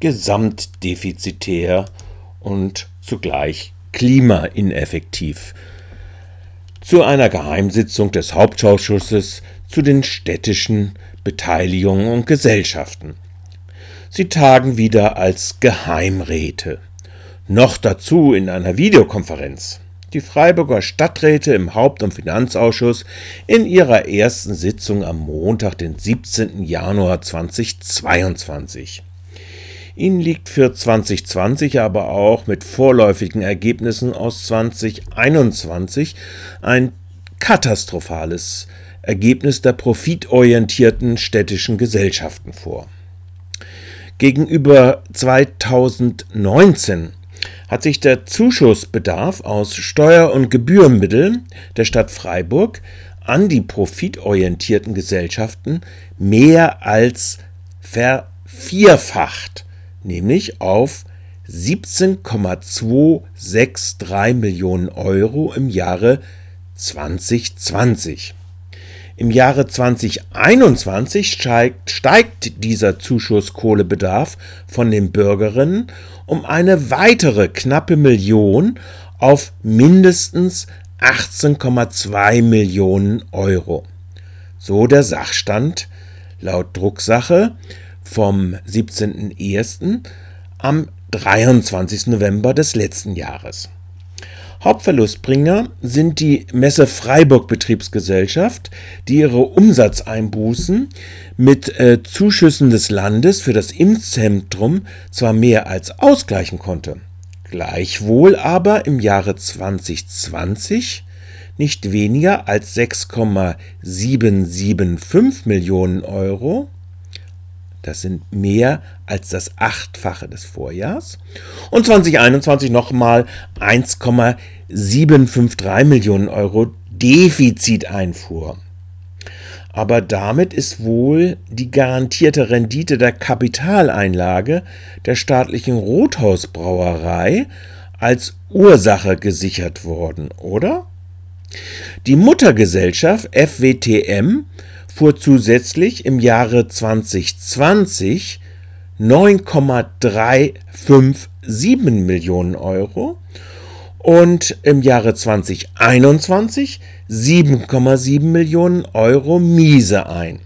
gesamtdefizitär und zugleich klimaineffektiv. Zu einer Geheimsitzung des Hauptausschusses zu den städtischen Beteiligungen und Gesellschaften. Sie tagen wieder als Geheimräte. Noch dazu in einer Videokonferenz. Die Freiburger Stadträte im Haupt- und Finanzausschuss in ihrer ersten Sitzung am Montag, den 17. Januar 2022. Ihnen liegt für 2020 aber auch mit vorläufigen Ergebnissen aus 2021 ein katastrophales Ergebnis der profitorientierten städtischen Gesellschaften vor. Gegenüber 2019 hat sich der Zuschussbedarf aus Steuer- und Gebührenmitteln der Stadt Freiburg an die profitorientierten Gesellschaften mehr als vervierfacht, nämlich auf 17,263 Millionen Euro im Jahre 2020. Im Jahre 2021 steigt, steigt dieser Zuschusskohlebedarf von den Bürgerinnen um eine weitere knappe Million auf mindestens 18,2 Millionen Euro. So der Sachstand laut Drucksache vom 17.01. am 23. November des letzten Jahres. Hauptverlustbringer sind die Messe Freiburg Betriebsgesellschaft, die ihre Umsatzeinbußen mit äh, Zuschüssen des Landes für das Impfzentrum zwar mehr als ausgleichen konnte, gleichwohl aber im Jahre 2020 nicht weniger als 6,775 Millionen Euro das sind mehr als das Achtfache des Vorjahrs. Und 2021 nochmal 1,753 Millionen Euro Defiziteinfuhr. Aber damit ist wohl die garantierte Rendite der Kapitaleinlage der staatlichen Rothausbrauerei als Ursache gesichert worden, oder? Die Muttergesellschaft FWTM fuhr zusätzlich im Jahre 2020 9,357 Millionen Euro und im Jahre 2021 7,7 Millionen Euro Miese ein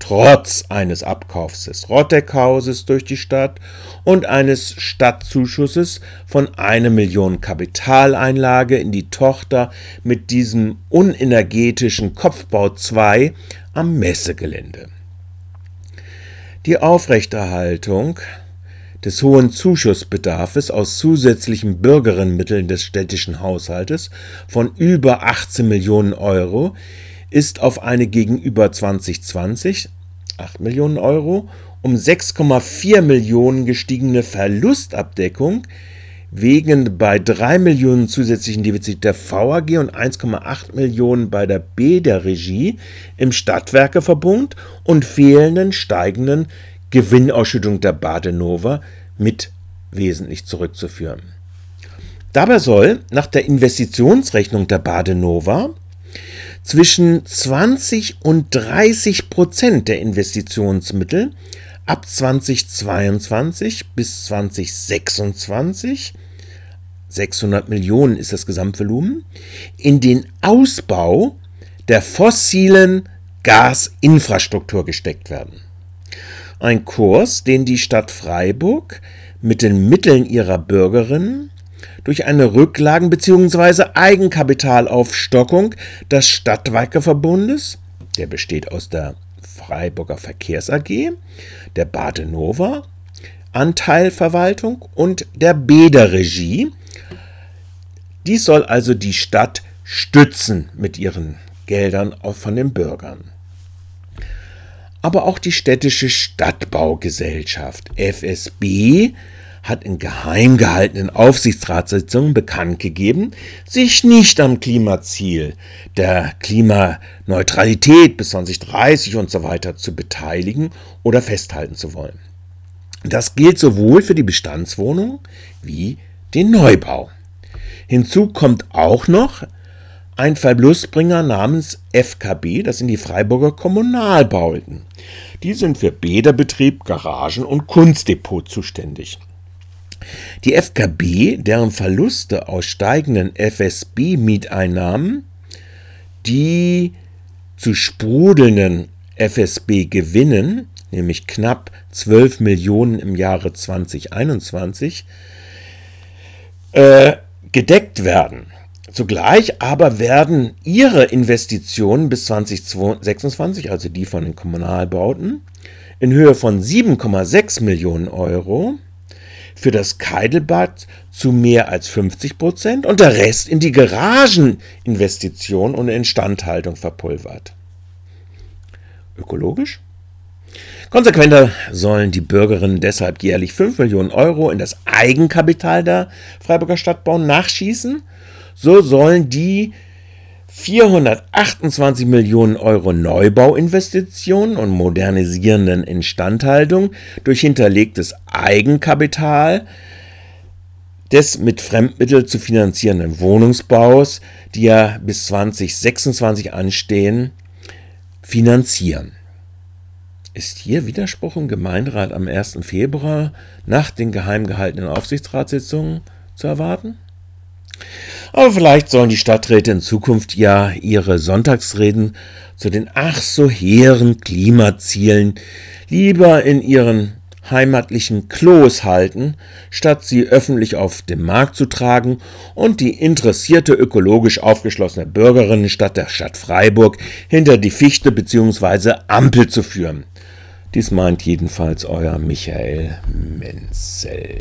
trotz eines Abkaufs des Rotteck-Hauses durch die Stadt und eines Stadtzuschusses von einer Million Kapitaleinlage in die Tochter mit diesem unenergetischen Kopfbau 2 am Messegelände. Die Aufrechterhaltung des hohen Zuschussbedarfs aus zusätzlichen Bürgerinnenmitteln des städtischen Haushaltes von über 18 Millionen Euro ist auf eine gegenüber 2020 8 Millionen Euro um 6,4 Millionen gestiegene Verlustabdeckung wegen bei 3 Millionen zusätzlichen Defizit der VAG und 1,8 Millionen bei der B der Regie im Stadtwerkeverbund und fehlenden steigenden Gewinnausschüttung der Badenova mit wesentlich zurückzuführen. Dabei soll nach der Investitionsrechnung der Badenova zwischen 20 und 30 Prozent der Investitionsmittel ab 2022 bis 2026 600 Millionen ist das Gesamtvolumen, in den Ausbau der fossilen Gasinfrastruktur gesteckt werden. Ein Kurs, den die Stadt Freiburg mit den Mitteln ihrer Bürgerinnen durch eine Rücklagen- bzw. Eigenkapitalaufstockung des Stadtwerkeverbundes, der besteht aus der Freiburger Verkehrs AG, der Badenova Anteilverwaltung und der Bäder Regie. Dies soll also die Stadt stützen mit ihren Geldern von den Bürgern. Aber auch die städtische Stadtbaugesellschaft FSB hat in geheim gehaltenen Aufsichtsratssitzungen bekannt gegeben, sich nicht am Klimaziel der Klimaneutralität bis 2030 und so weiter zu beteiligen oder festhalten zu wollen. Das gilt sowohl für die Bestandswohnung wie den Neubau. Hinzu kommt auch noch ein Verlustbringer namens FKB, das sind die Freiburger Kommunalbauten. Die sind für Bäderbetrieb, Garagen und Kunstdepot zuständig. Die FKB, deren Verluste aus steigenden FSB-Mieteinnahmen, die zu sprudelnden FSB-Gewinnen, nämlich knapp 12 Millionen im Jahre 2021, äh, gedeckt werden. Zugleich aber werden ihre Investitionen bis 2026, also die von den Kommunalbauten, in Höhe von 7,6 Millionen Euro für das Keidelbad zu mehr als 50 Prozent und der Rest in die Garageninvestition und Instandhaltung verpulvert. Ökologisch? Konsequenter sollen die Bürgerinnen deshalb jährlich 5 Millionen Euro in das Eigenkapital der Freiburger Stadtbau nachschießen. So sollen die 428 Millionen Euro Neubauinvestitionen und modernisierenden Instandhaltung durch hinterlegtes Eigenkapital des mit Fremdmitteln zu finanzierenden Wohnungsbaus, die ja bis 2026 anstehen, finanzieren. Ist hier Widerspruch im Gemeinderat am 1. Februar nach den geheim gehaltenen Aufsichtsratssitzungen zu erwarten? Aber vielleicht sollen die Stadträte in Zukunft ja ihre Sonntagsreden zu den ach so hehren Klimazielen lieber in ihren heimatlichen Klos halten, statt sie öffentlich auf den Markt zu tragen und die interessierte ökologisch aufgeschlossene Bürgerinnenstadt der Stadt Freiburg hinter die Fichte bzw. Ampel zu führen. Dies meint jedenfalls euer Michael Menzel.